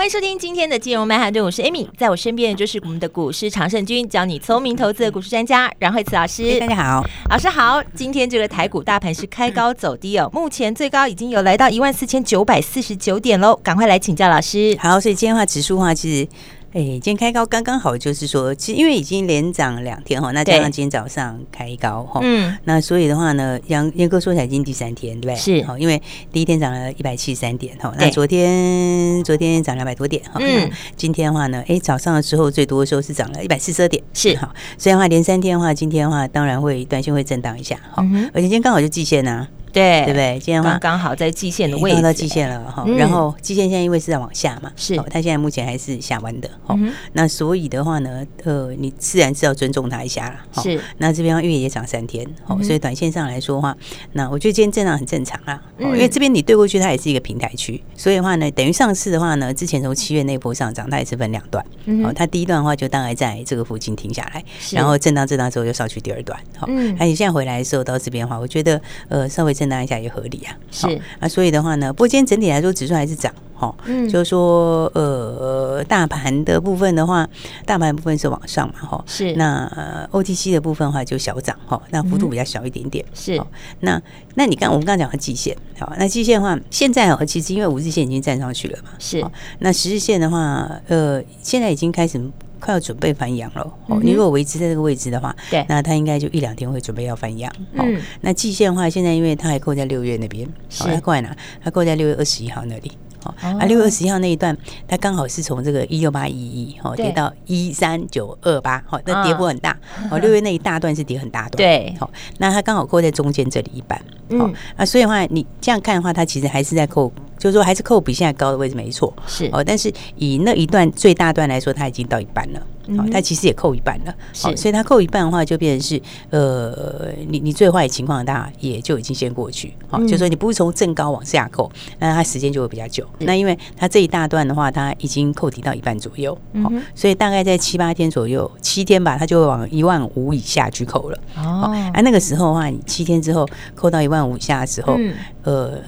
欢迎收听今天的金融曼哈顿，我是 Amy，在我身边就是我们的股市常胜军，教你聪明投资的股市专家阮惠慈老师。大家好，老师好。今天这个台股大盘是开高走低哦，目前最高已经有来到一万四千九百四十九点喽，赶快来请教老师。好，所以今天的话指数的话其实。哎，今天开高刚刚好，就是说，其实因为已经连涨两天哈，那加上今天早上开高哈，嗯，那所以的话呢，杨严格说起来已经第三天，对不对？是，好，因为第一天涨了一百七十三点哈，那昨天昨天涨两百多点哈，嗯，今天的话呢，哎，早上的时候最多的时候是涨了一百四十二点，是。好，所以的话连三天的话，今天的话当然会短线会震荡一下，哈，而且今天刚好就季线呐。对，对不对？今天的话刚好在季线的位置，到季线了哈。然后季线现在因为是在往下嘛，是它现在目前还是下弯的。哦，那所以的话呢，呃，你自然是要尊重它一下了。是，那这边月也涨三天，哦，所以短线上来说的话，那我觉得今天震荡很正常啊。因为这边你对过去它也是一个平台区，所以的话呢，等于上次的话呢，之前从七月那波上涨，它也是分两段。哦，它第一段的话就大概在这个附近停下来，然后震荡震荡之后又上去第二段。好，那你现在回来的时候到这边的话，我觉得呃稍微震荡一下也合理啊。是。啊，所以的话呢，不过今天整体来说，指数还是涨，哈，嗯，就是说，呃，大盘的部分的话，大盘部分是往上嘛，哈，是，那 OTC 的部分的话就小涨，哈，那幅度比较小一点点，是，那那你刚我们刚刚讲的季线，好，那季线的话，现在哦，其实因为五日线已经站上去了嘛，是，那十日线的话，呃，现在已经开始。快要准备翻阳了哦！你如果维持在这个位置的话，对，那它应该就一两天会准备要翻阳。嗯，那季线的话，现在因为它还扣在六月那边，是它扣在哪？它扣在六月二十一号那里。哦，啊，六月二十一号那一段，它刚好是从这个一六八一一哦跌到一三九二八，好，那跌幅很大。哦，六月那一大段是跌很大段。对，好，那它刚好扣在中间这里一半。嗯，啊，所以的话，你这样看的话，它其实还是在扣。就是说，还是扣比现在高的位置没错，是哦。但是以那一段最大段来说，它已经到一半了，好，它其实也扣一半了，好。所以它扣一半的话，就变成是呃，你你最坏的情况大也就已经先过去，好，就是说你不是从正高往下扣，那它时间就会比较久。那因为它这一大段的话，它已经扣抵到一半左右，好，所以大概在七八天左右，七天吧，它就会往一万五以下去扣了。哦，啊，那个时候的话，你七天之后扣到一万五以下的时候，呃。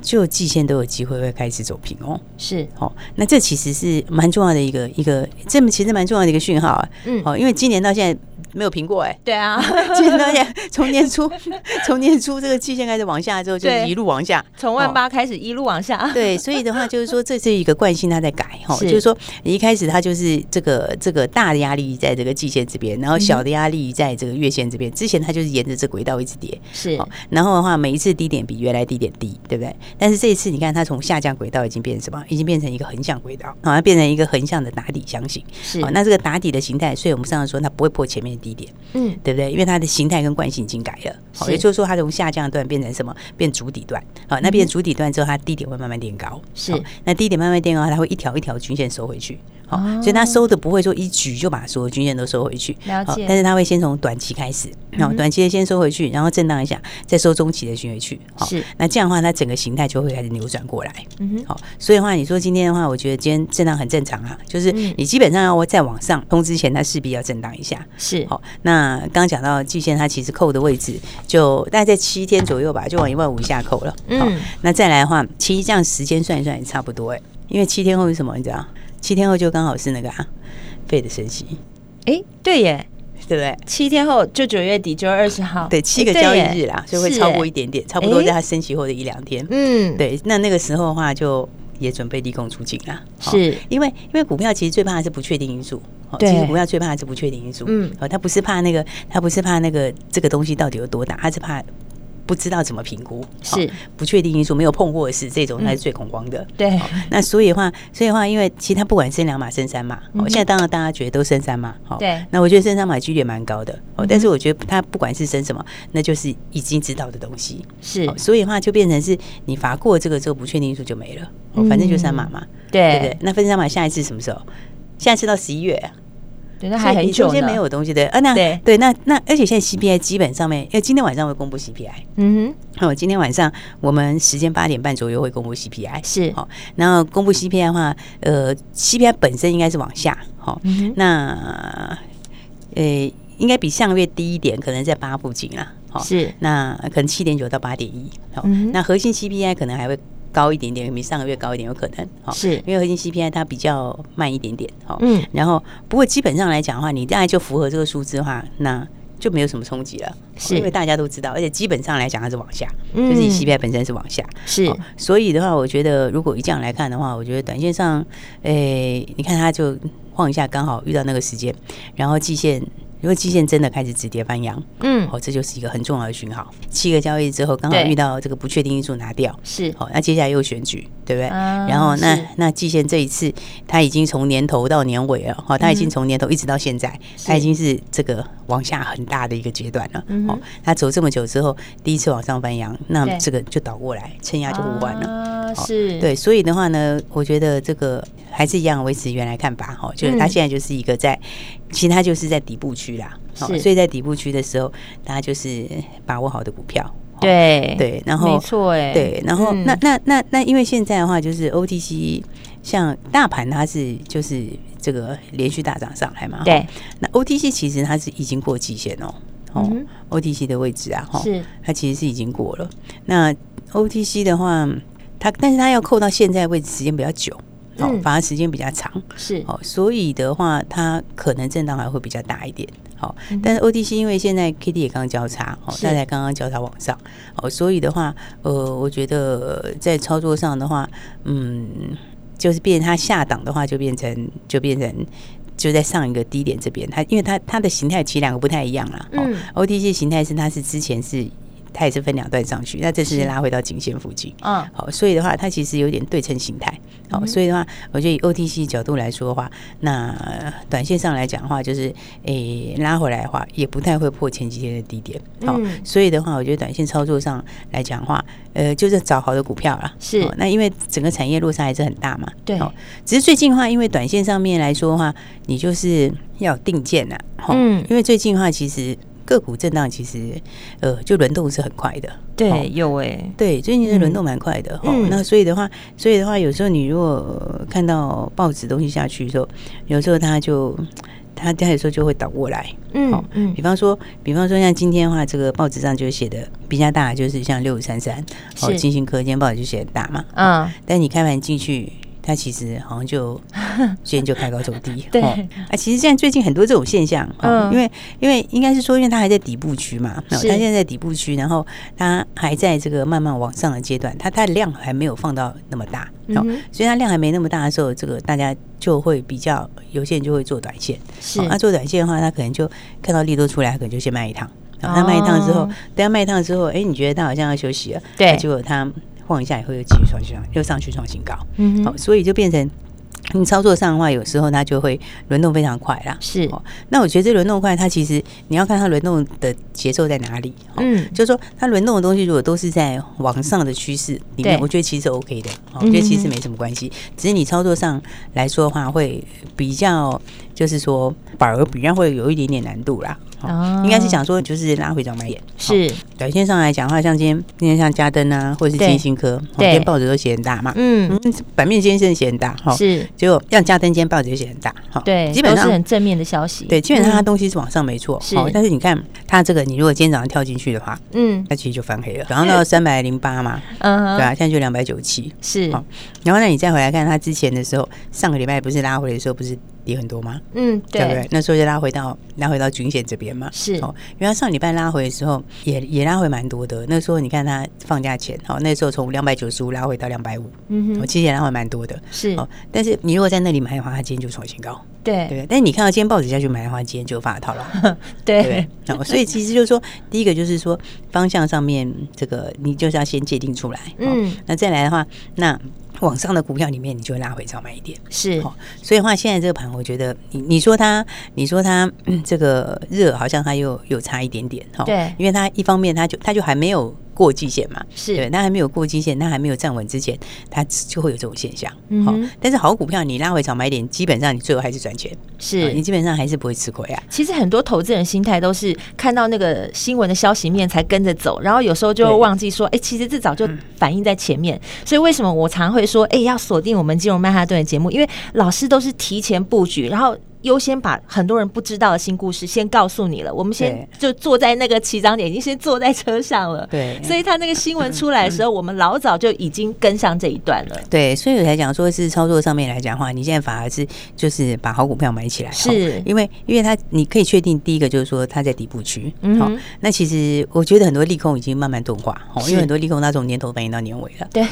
就季线都有机会会开始走平哦，是。哦，那这其实是蛮重要的一个一个，这么其实蛮重要的一个讯号啊，嗯，哦，因为今年到现在。没有平过哎，对啊，今年从年初 从年初这个季线开始往下之后，就一路往下，从万八开始一路往下。对，所以的话就是说，这是一个惯性，它在改哈，就是说你一开始它就是这个这个大的压力在这个季线这边，然后小的压力在这个月线这边。之前它就是沿着这轨道一直跌，是，然后的话每一次低点比原来低点低，对不对？但是这一次你看它从下降轨道已经变成什么？已经变成一个横向轨道，好像变成一个横向的打底箱型。是，那这个打底的形态，所以我们上次说它不会破前面的低点，嗯。对不对？因为它的形态跟惯性已经改了，好，也就是说它从下降段变成什么？变主底段，好，那变主底段之后，它低点会慢慢垫高，是，那低点慢慢垫高，它会一条一条均线收回去。好，所以它收的不会说一举就把所有均线都收回去，了解。但是它会先从短期开始，然后短期的先收回去，然后震荡一下，再收中期的均回去。是，那这样的话，它整个形态就会开始扭转过来。嗯哼，好，所以的话，你说今天的话，我觉得今天震荡很正常啊，就是你基本上要再往上冲之前，它势必要震荡一下。是，好，那刚刚讲到季线，它其实扣的位置就大概在七天左右吧，就往一万五以下扣了。嗯，那再来的话，其实这样时间算一算也差不多哎，因为七天后是什么？你知道？七天后就刚好是那个啊，费的升息，哎，对耶，对不对？七天后就九月底，九月二十号，对，七个交易日啦，所以会超过一点点，差不多在它升息后的一两天。嗯，对，那那个时候的话，就也准备立功出境啦。是因为，因为股票其实最怕的是不确定因素，其实股票最怕的是不确定因素。嗯，他不是怕那个，他不是怕那个这个东西到底有多大，他是怕。不知道怎么评估，是不确定因素，没有碰过的事这种，才是最恐慌的。对，那所以的话，所以的话，因为其实它不管升两码升三码，现在当然大家觉得都升三码，好，对。那我觉得升三码几率也蛮高的，哦，但是我觉得他不管是升什么，那就是已经知道的东西，是。所以的话就变成是你罚过这个之后，不确定因素就没了，反正就三码嘛，对对对。那分三码下一次什么时候？现在是到十一月。对，那还很久呢。中间没有东西的啊，那对。对，那那而且现在 CPI 基本上面，因为今天晚上会公布 CPI，嗯哼，好，今天晚上我们时间八点半左右会公布 CPI，是。好，然后公布 CPI 的话，呃，CPI 本身应该是往下，好，那呃应该比上个月低一点，可能在八附近啦，好，是，那可能七点九到八点一，好，那核心 CPI 可能还会。高一点点，比上个月高一点有可能，好，是。因为核心 CPI 它比较慢一点点，好，嗯，然后不过基本上来讲的话，你大概就符合这个数字的话，那就没有什么冲击了，是。因为大家都知道，而且基本上来讲它是往下，就是以 CPI 本身是往下，是，所以的话，我觉得如果以这样来看的话，我觉得短线上，诶，你看它就晃一下，刚好遇到那个时间，然后季线。如果季线真的开始止跌翻阳，嗯，哦，这就是一个很重要的讯号。七个交易之后，刚好遇到这个不确定因素拿掉，是，好，那接下来又选举，对不对？然后那那季线这一次，它已经从年头到年尾了，好，它已经从年头一直到现在，它已经是这个往下很大的一个阶段了。哦，它走这么久之后，第一次往上翻扬，那这个就倒过来，撑压就互换了。是，对，所以的话呢，我觉得这个。还是一样维持原来看法哈，就是它现在就是一个在，其实它就是在底部区啦，所以在底部区的时候，大家就是把握好的股票，对对，然后没错哎，对，然后那那那那因为现在的话，就是 OTC 像大盘它是就是这个连续大涨上来嘛，对，那 OTC 其实它是已经过极限哦，哦，OTC 的位置啊，哈，是。它其实是已经过了，那 OTC 的话，它但是它要扣到现在位置时间比较久。哦，反而时间比较长，是。哦，所以的话，它可能震荡还会比较大一点。好，但是 OTC 因为现在 K D 也刚交叉，哦，大概刚刚交叉往上，哦，所以的话，呃，我觉得在操作上的话，嗯，就是变它下档的话，就变成就变成就在上一个低点这边，它因为它它的形态其实两个不太一样啦。嗯，OTC 形态是它是之前是。它也是分两段上去，那这次拉回到颈线附近，嗯，好，所以的话，它其实有点对称形态，好，所以的话，我觉得以 OTC 角度来说的话，那短线上来讲的话，就是诶拉回来的话，也不太会破前几天的低点，好，所以的话，我觉得短线操作上来讲的话，呃，就是找好的股票啦。是，那因为整个产业落差还是很大嘛，对，只是最近的话，因为短线上面来说的话，你就是要定见呐，嗯，因为最近的话，其实。个股震荡其实，呃，就轮动是很快的。对，哦、有哎、欸，对，最近的轮动蛮快的。嗯、哦，那所以的话，所以的话，有时候你如果看到报纸东西下去的时候，有时候它就，它它有时候就会倒过来。嗯、哦、嗯，比方说，比方说像今天的话，这个报纸上就写的比较大，就是像六五三三，哦，金星科今天报纸就写很大嘛。嗯，但你开盘进去。它其实好像就 今天就开高走低，对啊，其实现在最近很多这种现象，嗯，因为因为应该是说，因为它还在底部区嘛，它现在在底部区，然后它还在这个慢慢往上的阶段，它它的量还没有放到那么大，嗯，所以它量还没那么大的时候，这个大家就会比较有些人就会做短线，是，那做短线的话，他可能就看到利多出来，可能就先卖一趟，然后他卖一趟之后，等他卖一趟之后，哎，你觉得他好像要休息了，对，结果他。晃一下以后又继续创新高，又上去创新高，嗯，好，所以就变成你操作上的话，有时候它就会轮动非常快啦。是，哦，那我觉得这轮动快，它其实你要看它轮动的节奏在哪里，嗯，就是说它轮动的东西如果都是在往上的趋势里面，我觉得其实 OK 的，我觉得其实没什么关系，只是你操作上来说的话，会比较就是说反而比较会有一点点难度啦。哦，应该是想说，就是拉回涨买点。是短线上来讲的话，像今天今天像嘉登啊，或者是金星科，今天报纸都写很大嘛。嗯，版面今天是写很大哈。是，结果像嘉登今天报纸就写很大。哈，对，基本上是很正面的消息。对，基本上它东西是往上没错。是，但是你看它这个，你如果今天早上跳进去的话，嗯，它其实就翻黑了，然后到三百零八嘛。嗯，对啊，现在就两百九十七。是，好，然后那，你再回来看它之前的时候，上个礼拜不是拉回的时候不是？跌很多吗？嗯，对，对不对？那时候就拉回到拉回到均线这边嘛。是哦，因为他上礼拜拉回的时候也也拉回蛮多的。那时候你看他放假前，哦，那时候从两百九十五拉回到两百五，嗯哼，其实也拉回蛮多的。是哦，但是你如果在那里买的话，他今天就创新高。对对，但是你看到今天报纸下去买的话，今天就发套了。对对，哦，所以其实就是说，第一个就是说方向上面这个你就是要先界定出来。嗯，那再来的话，那。往上的股票里面，你就会拉回早买一点，是，所以的话，现在这个盘，我觉得你你说它，你说它这个热，好像它又有差一点点，哈，对，因为它一方面它就它就还没有过季线嘛，是对，那还没有过季线，那还没有站稳之前，它就会有这种现象。好、嗯，但是好股票你拉回早买点，基本上你最后还是赚钱，是你基本上还是不会吃亏啊。其实很多投资人心态都是看到那个新闻的消息面才跟着走，然后有时候就会忘记说，哎，其实这早就反映在前面。嗯、所以为什么我常会说，哎，要锁定我们金融曼哈顿的节目，因为老师都是提前布局，然后。优先把很多人不知道的新故事先告诉你了，我们先就坐在那个起涨点，已经先坐在车上了。对，所以他那个新闻出来的时候，我们老早就已经跟上这一段了。对，所以我才讲说是操作上面来讲的话，你现在反而是就是把好股票买起来，是。因为因为它你可以确定第一个就是说它在底部区，好，那其实我觉得很多利空已经慢慢钝化，哦，因为很多利空它从年头反映到年尾了，对，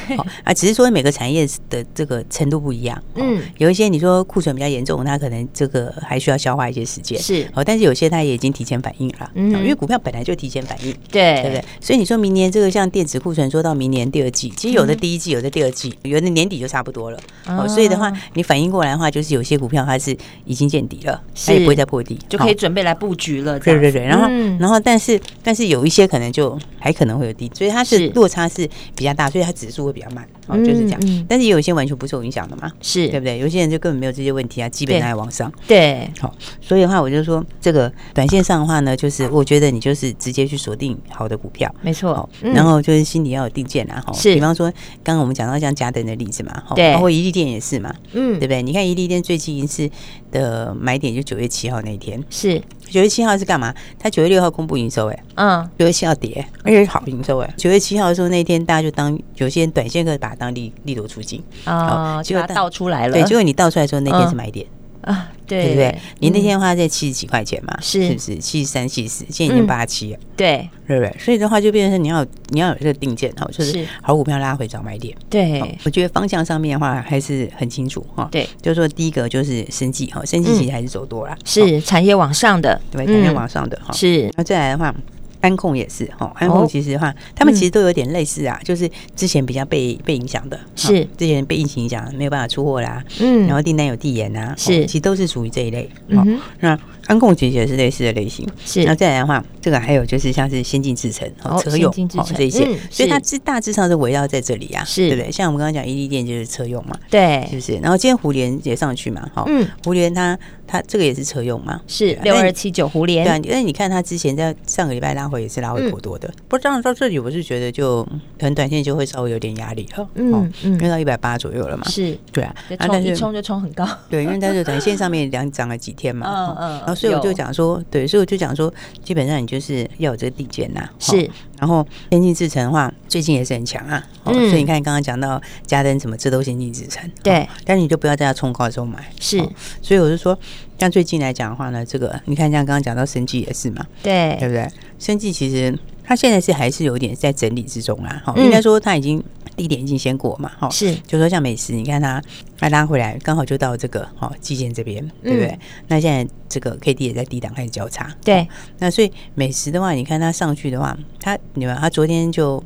啊，只是说每个产业的这个程度不一样，嗯，有一些你说库存比较严重，它可能这个还需要消。化一些时间。是。哦，但是有些它也已经提前反应了，嗯，因为股票本来就提前反应，对。对。不对？所以你说明年这个像电子库存，说到明年第二季，其实有的第一季，有的第二季，有的年底就差不多了。哦。所以的话，你反应过来的话，就是有些股票它是已经见底了，它也不会再破底，就可以准备来布局了。对对对，然后然后但是但是有一些可能就还可能会有低，所以它是。落差是比较大，所以它指数会比较慢哦，就是这样。但是也有一些完全不受影响的嘛，是对不对？有些人就根本没有这些问题啊，基本上还往上。对，好，所以的话我就。说这个短线上的话呢，就是我觉得你就是直接去锁定好的股票，没错。然后就是心里要有定见啊，哈。是，比方说刚刚我们讲到像嘉登的例子嘛，对，包括伊利店也是嘛，嗯，对不对？你看伊利店最近一次的买点就九月七号那一天，是。九月七号是干嘛？他九月六号公布营收，哎，嗯，九月七号跌，而且好营收，哎，九月七号的时候那天大家就当有些人短线可以把它当利利多出金啊，结果倒出来了，对，结果你倒出来的时候那天是买点。啊，对，对不对？你那天的话在七十几块钱嘛，是是不是？七十三、七十，现在已经八十七了，对，对不对？所以的话就变成是你要你要有这个定见哈，就是好股票拉回找买点。对，我觉得方向上面的话还是很清楚哈。对，就是说第一个就是生计哈，生计其实还是走多了，是产业往上的，对，产业往上的哈。是，那再来的话。安控也是哈，安控其实的话，他们其实都有点类似啊，就是之前比较被被影响的，是。之前被疫情影响，没有办法出货啦，嗯，然后订单有递延啊，是，其实都是属于这一类。嗯，那安控其实也是类似的类型，是。然后再来的话，这个还有就是像是先进制程、车用哦这一些，所以它是大致上是围绕在这里啊，是。对不对？像我们刚刚讲伊利电就是车用嘛，对，是不是？然后今天胡联也上去嘛，哈，嗯，胡连它它这个也是车用嘛，是六二七九胡联，对啊，因为你看它之前在上个礼拜拉回。也是拉回颇多的，不过当然到这里，我是觉得就很短线就会稍微有点压力了，嗯嗯，因为到一百八左右了嘛，是，对啊，但是冲就冲很高，对，因为它就短线上面两涨了几天嘛，嗯嗯，然后所以我就讲说，对，所以我就讲说，基本上你就是要有这个底线呐，是，然后先进制程的话，最近也是很强啊，所以你看刚刚讲到嘉登什么，这都先进制程，对，但是你就不要在它冲高的时候买，是，所以我就说。像最近来讲的话呢，这个你看，像刚刚讲到生技也是嘛，对，对不对？生技其实它现在是还是有点在整理之中啦，哈、嗯，应该说它已经低点已经先过嘛，哈，是，就说像美食，你看它它拉回来，刚好就到这个哈基建这边，对不对？嗯、那现在这个 K D 也在低档开始交叉，对，那所以美食的话，你看它上去的话，它你们它昨天就。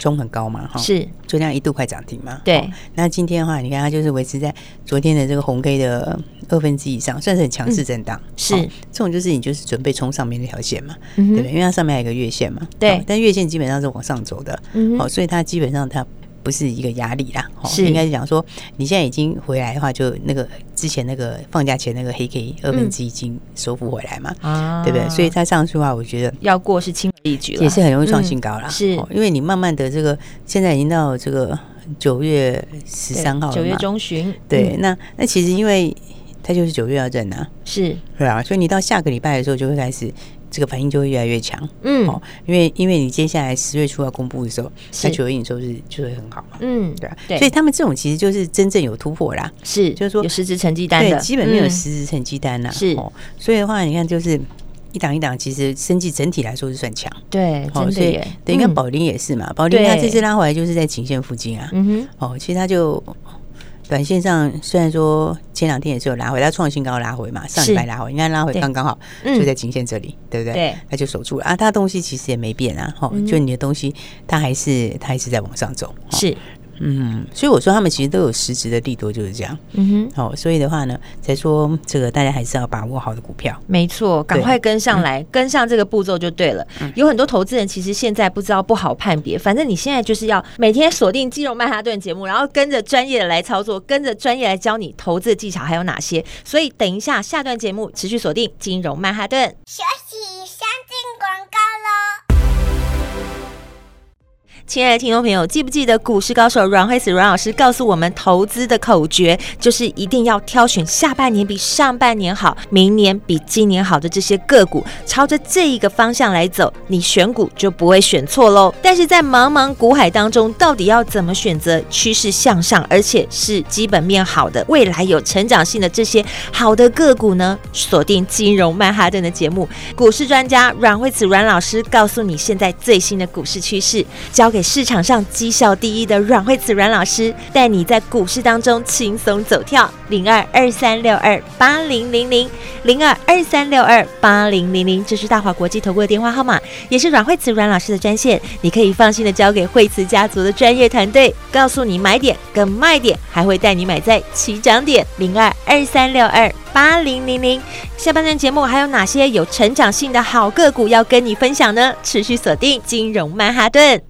冲很高嘛，哈，是，就这样一度快涨停嘛，对。那今天的话，你看它就是维持在昨天的这个红 K 的二分之以上，算是很强势震荡。是，这种就是你就是准备冲上面那条线嘛，对不对？因为它上面还有个月线嘛，对。但月线基本上是往上走的，嗯好，所以它基本上它。不是一个压力啦，是应该是讲说，你现在已经回来的话，就那个之前那个放假前那个黑 K 二分之一已经收复回来嘛，啊，对不对？所以它上去的话，我觉得要过是轻而易举了，也是很容易创新高啦。是因为你慢慢的这个现在已经到这个九月十三号，九月中旬，对，那那其实因为它就是九月要认啊，是，对啊，所以你到下个礼拜的时候就会开始。这个反应就会越来越强，嗯，哦，因为因为你接下来十月初要公布的时候，它九月营收是就会很好嘛，嗯，对啊，对，所以他们这种其实就是真正有突破啦，是，就是说有实质成绩单的，对，基本没有实质成绩单啦，是，所以的话，你看就是一档一档，其实生计整体来说是算强，对，哦，所以，对，你看宝林也是嘛，宝林它这次拉回来就是在颈线附近啊，嗯哼，哦，其实它就。短线上虽然说前两天也是有拉回，它创新高拉回嘛，上礼拜拉回，你看拉回刚刚好就在颈线这里，对不对？对，它就守住了啊。它东西其实也没变啊，哈，就你的东西它还是它还是在往上走，是。嗯，所以我说他们其实都有实质的利多，就是这样。嗯哼，好、哦，所以的话呢，才说这个大家还是要把握好的股票。没错，赶快跟上来，嗯、跟上这个步骤就对了。嗯、有很多投资人其实现在不知道不好判别，反正你现在就是要每天锁定金融曼哈顿节目，然后跟着专业的来操作，跟着专业来教你投资的技巧还有哪些。所以等一下下段节目持续锁定金融曼哈顿。休息，先进广告喽。亲爱的听众朋友，记不记得股市高手阮慧慈阮老师告诉我们，投资的口诀就是一定要挑选下半年比上半年好、明年比今年好的这些个股，朝着这一个方向来走，你选股就不会选错喽。但是在茫茫股海当中，到底要怎么选择趋势向上，而且是基本面好的、未来有成长性的这些好的个股呢？锁定金融曼哈顿的节目，股市专家阮慧慈阮老师告诉你现在最新的股市趋势，交给。市场上绩效第一的阮慧慈阮老师带你在股市当中轻松走跳，零二二三六二八零零零零二二三六二八零零零，这是大华国际投顾的电话号码，也是阮慧慈阮老师的专线，你可以放心的交给慧慈家族的专业团队，告诉你买点跟卖点，还会带你买在起涨点，零二二三六二八零零零。下半段节目还有哪些有成长性的好个股要跟你分享呢？持续锁定金融曼哈顿。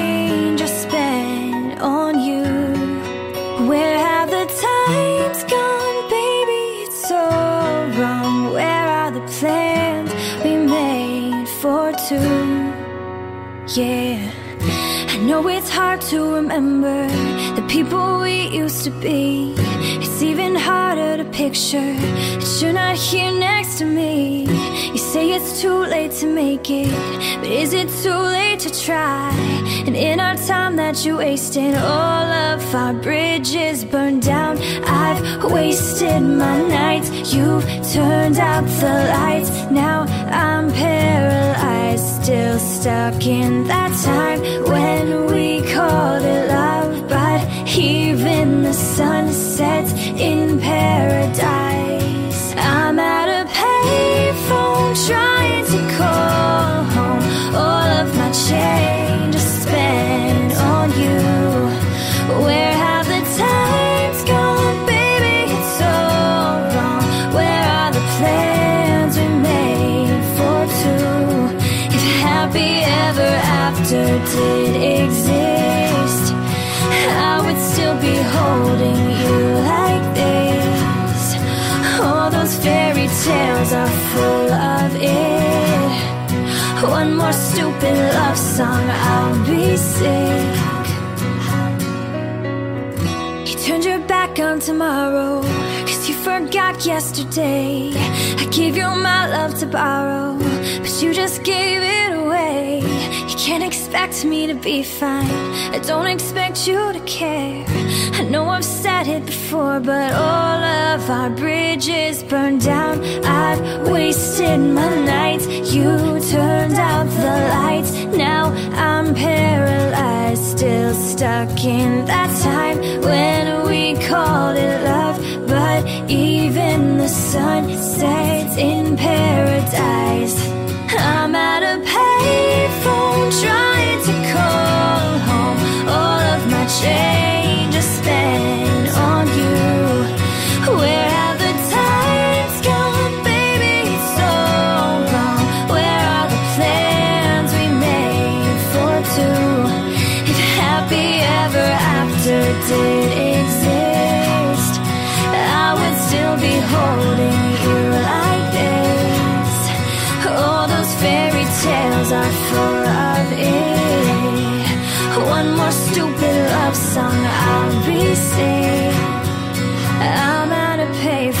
to remember the people we used to be. It's even harder to picture that you're not here next to me. You say it's too late to make it, but is it too late to try? And in our time that you wasted, all of our bridges burned down. I've wasted my nights, you've turned out the lights. Now I'm paralyzed, still stuck in that time when we called it love, but even the sun sets in paradise. I'll be sick. You turned your back on tomorrow, cause you forgot yesterday. I gave you my love to borrow, but you just gave it away. You can't expect me to be fine. I don't expect you to care. I know I've said it before, but all of our bridges burned down. I've wasted my nights. You turned out the lights. Now I'm paralyzed, still stuck in that time when we called it love. But even the sun sets in paradise. I'm at a payphone trying to call home. All of my change fairy are full of it. One more stupid love song I'll be singing. I'm at a payphone.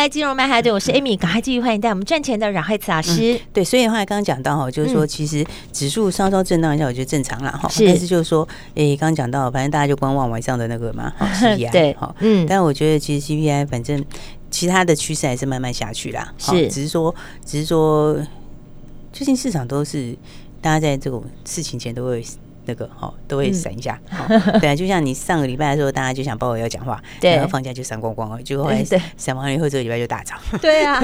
来金融曼哈顿，我是 Amy，赶快继续欢迎带我们赚钱的阮慧慈老师。嗯、对，所以的话刚刚讲到哈，就是说其实指数稍稍震荡一下，我觉得正常了哈。是，但是就是说，诶，刚刚讲到，反正大家就观望晚上的那个嘛，CPI 对，好，嗯。但我觉得其实 CPI 反正其他的趋势还是慢慢下去啦。是，只是说，只是说，最近市场都是大家在这种事情前都会。那个哈都会闪一下，对啊，就像你上个礼拜的时候，大家就想鲍威尔讲话，然后放假就闪光光了，结果后来闪完了以后，这个礼拜就大涨，对啊，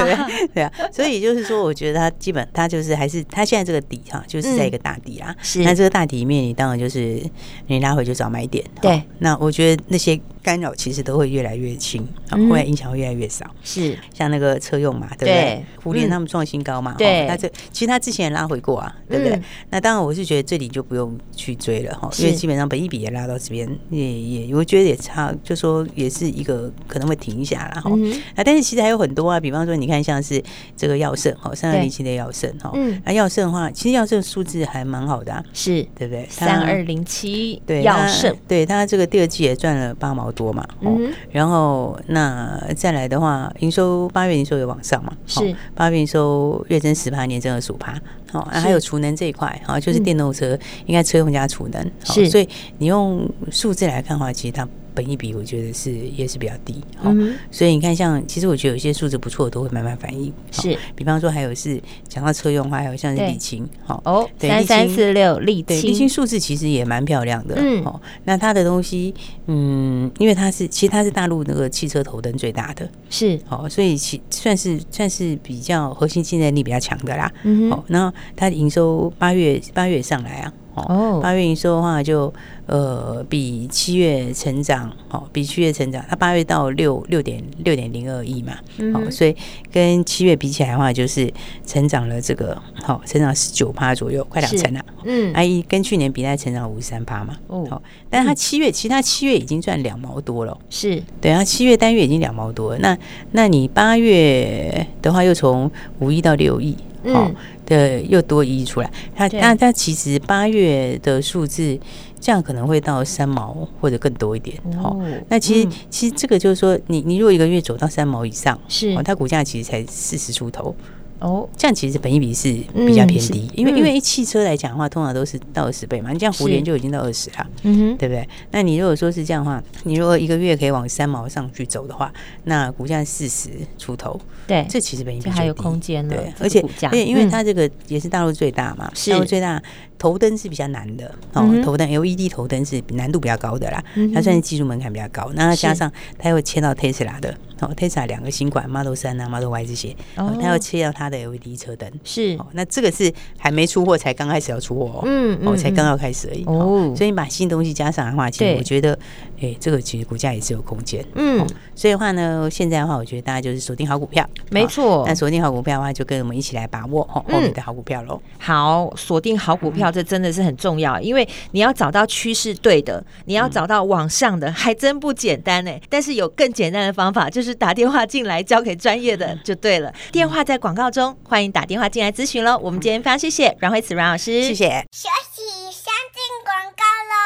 对啊，所以就是说，我觉得它基本它就是还是它现在这个底哈，就是在一个大底啦。是，那这个大底里面，你当然就是你拉回就找买点。对，那我觉得那些。干扰其实都会越来越轻，啊，后来影响会越来越少。是像那个车用嘛，对不对？胡连他们创新高嘛，对。那这其实他之前也拉回过啊，对不对？那当然我是觉得这里就不用去追了哈，因为基本上本一比也拉到这边，也也我觉得也差，就说也是一个可能会停一下啦哈。啊，但是其实还有很多啊，比方说你看像是这个耀盛哈，三二零七的耀盛哈，那耀盛的话，其实耀盛数字还蛮好的啊，是对不对？三二零七对耀盛，对它这个第二季也赚了八毛。多嘛，哦，然后那再来的话，营收八月营收有往上嘛，是。八月营收月增十趴，年增二十五趴，好，还有储能这一块，好，就是电动车应该车用加储能，好，所以你用数字来看的话，其实它。本益比我觉得是也是比较低，好，所以你看，像其实我觉得有些数字不错，都会慢慢反应。是，比方说还有是讲到车用的话，还有像是沥青，好哦，三三四六沥青，沥青。数字其实也蛮漂亮的，嗯，哦，那它的东西，嗯，因为它是其实它是大陆那个汽车头灯最大的，是，好，所以其算是算是比较核心竞争力比较强的啦，嗯，好，然后它的营收八月八月上来啊。哦，八月营收的话就呃比七月成长，哦，比七月成长，它八月到六六点六点零二亿嘛，好，所以跟七月比起来的话，就是成长了这个好，成长十九趴左右，快两成了，嗯，啊一跟去年比，它成长五十三趴嘛，哦，好，但是它七月其实它七月已经赚两毛多了，是，对啊，七月单月已经两毛多了，那那你八月的话又从五亿到六亿。哦的又多一亿出来。它那它其实八月的数字这样可能会到三毛或者更多一点。好，那其实其实这个就是说，你你如果一个月走到三毛以上，是。它股价其实才四十出头。哦，这样其实本益比是比较偏低，因为因为汽车来讲的话，通常都是到二十倍嘛，你这样胡联就已经到二十了，嗯哼，对不对？那你如果说是这样的话，你如果一个月可以往三毛上去走的话，那股价四十出头，对，这其实本益比还有空间的，对，而且而且因为它这个也是大陆最大嘛，大陆最大。头灯是比较难的哦，头灯 LED 头灯是难度比较高的啦，它算是技术门槛比较高。那它加上它又切到 Tesla 的哦，Tesla 两个新款 Model 三啊 Model Y 这些，哦，它要切到它的 LED 车灯是。那这个是还没出货，才刚开始要出货哦，嗯哦，才刚要开始而已哦。所以你把新东西加上的话，其实我觉得，哎，这个其实股价也是有空间。嗯，所以的话呢，现在的话，我觉得大家就是锁定好股票，没错。那锁定好股票的话，就跟我们一起来把握哦后面的好股票喽。好，锁定好股票。这真的是很重要，因为你要找到趋势对的，你要找到往上的，还真不简单呢。但是有更简单的方法，就是打电话进来交给专业的就对了。电话在广告中，欢迎打电话进来咨询喽。我们今天非常谢谢阮慧慈阮老师，谢谢。休息，上进广告喽。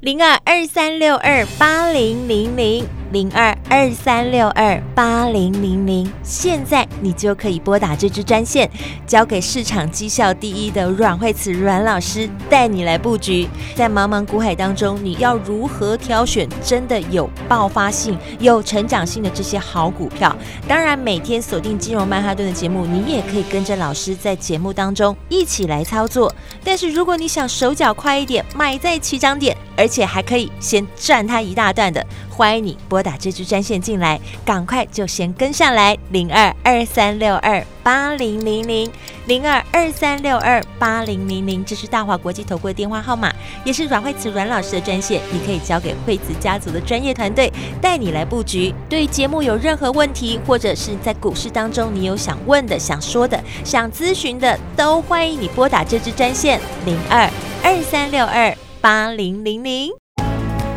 零二二三六二八零零零。零二二三六二八零零零，现在你就可以拨打这支专线，交给市场绩效第一的阮惠慈阮老师带你来布局。在茫茫股海当中，你要如何挑选真的有爆发性、有成长性的这些好股票？当然，每天锁定金融曼哈顿的节目，你也可以跟着老师在节目当中一起来操作。但是，如果你想手脚快一点，买在起涨点，而且还可以先赚它一大段的，欢迎你拨打这支专线进来，赶快就先跟上来，零二二三六二八零零零，零二二三六二八零零零，这是大华国际投顾的电话号码，也是阮惠慈阮老师的专线，你可以交给惠慈家族的专业团队带你来布局。对节目有任何问题，或者是在股市当中你有想问的、想说的、想咨询的，都欢迎你拨打这支专线零二二三六二八零零零。